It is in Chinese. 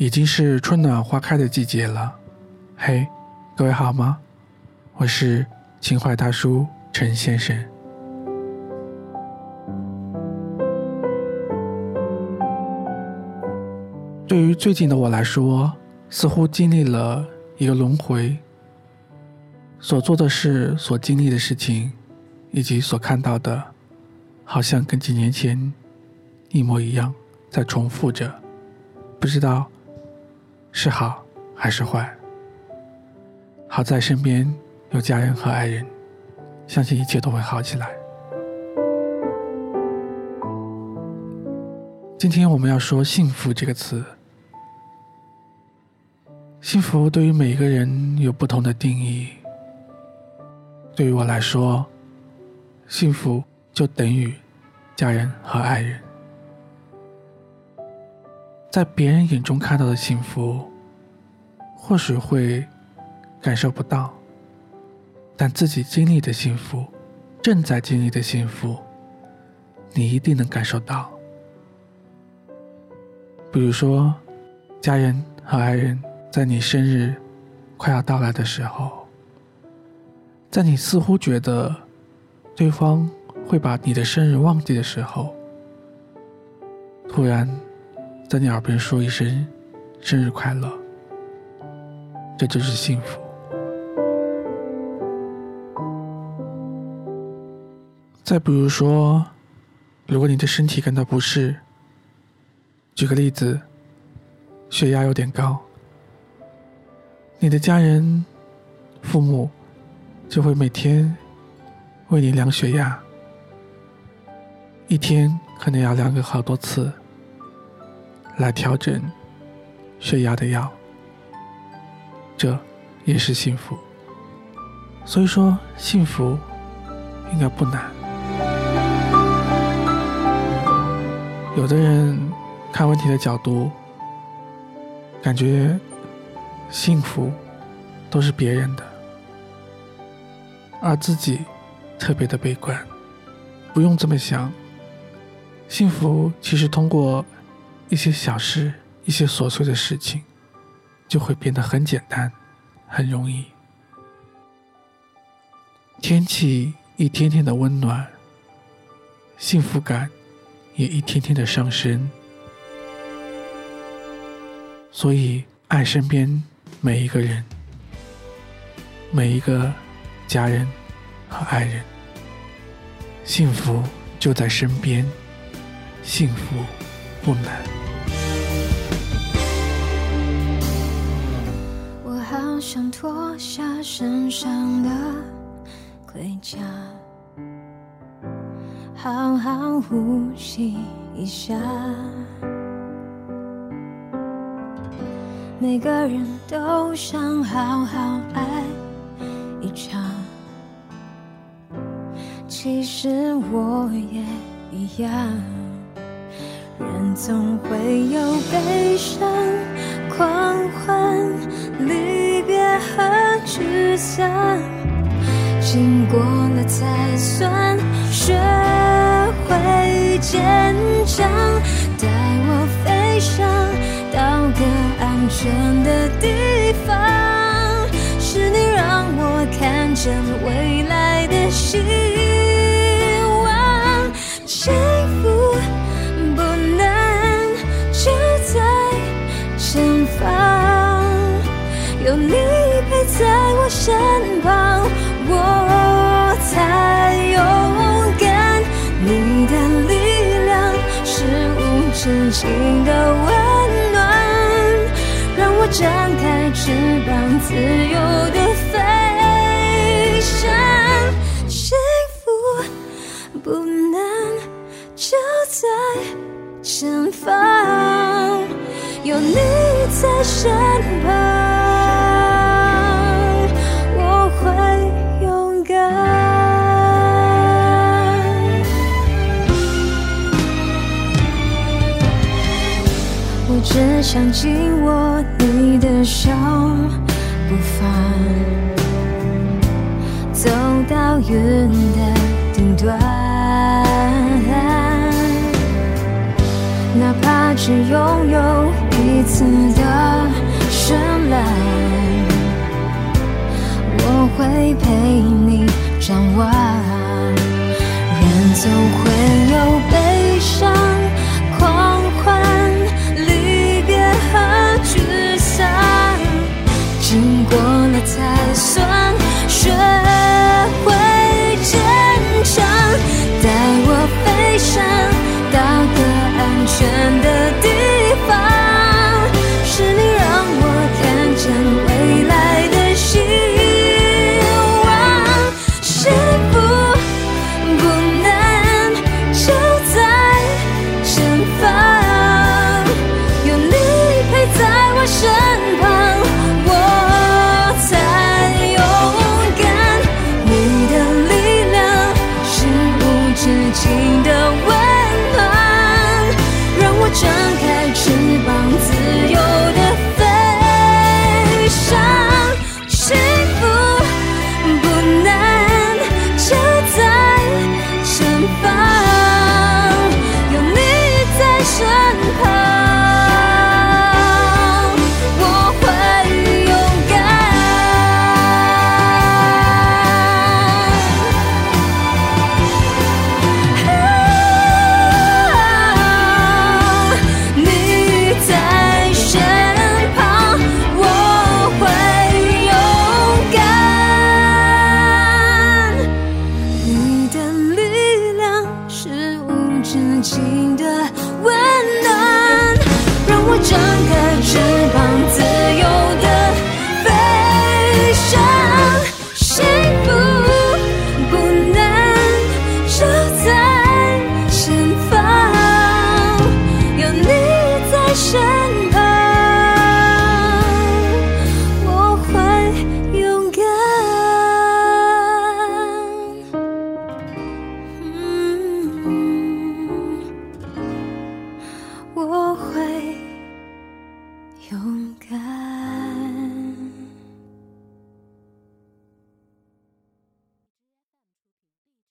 已经是春暖花开的季节了。嘿，各位好吗？我是情怀大叔陈先生。对于最近的我来说，似乎经历了一个轮回，所做的事、所经历的事情，以及所看到的，好像跟几年前一模一样，在重复着。不知道。是好还是坏？好在身边有家人和爱人，相信一切都会好起来。今天我们要说“幸福”这个词。幸福对于每一个人有不同的定义。对于我来说，幸福就等于家人和爱人。在别人眼中看到的幸福，或许会感受不到，但自己经历的幸福，正在经历的幸福，你一定能感受到。比如说，家人和爱人在你生日快要到来的时候，在你似乎觉得对方会把你的生日忘记的时候，突然。在你耳边说一声“生日快乐”，这就是幸福。再比如说，如果你的身体感到不适，举个例子，血压有点高，你的家人、父母就会每天为你量血压，一天可能要量个好多次。来调整血压的药，这也是幸福。所以说，幸福应该不难。有的人看问题的角度，感觉幸福都是别人的，而自己特别的悲观。不用这么想，幸福其实通过。一些小事，一些琐碎的事情，就会变得很简单，很容易。天气一天天的温暖，幸福感也一天天的上升。所以，爱身边每一个人，每一个家人和爱人，幸福就在身边，幸福不难。想脱下身上的盔甲，好好呼吸一下。每个人都想好好爱一场，其实我也一样。总会有悲伤、狂欢。离别和沮丧，经过了才算学会坚强。带我飞翔到个安全的地方，是你让我看见未来的希望心的温暖，让我张开翅膀，自由的飞翔。幸福不能，就在前方，有你在身旁。想紧握你的手，不放，走到云的顶端。哪怕只拥有一次的绚烂，我会陪你站完，人总会。经过了才算深。的温暖让我张开这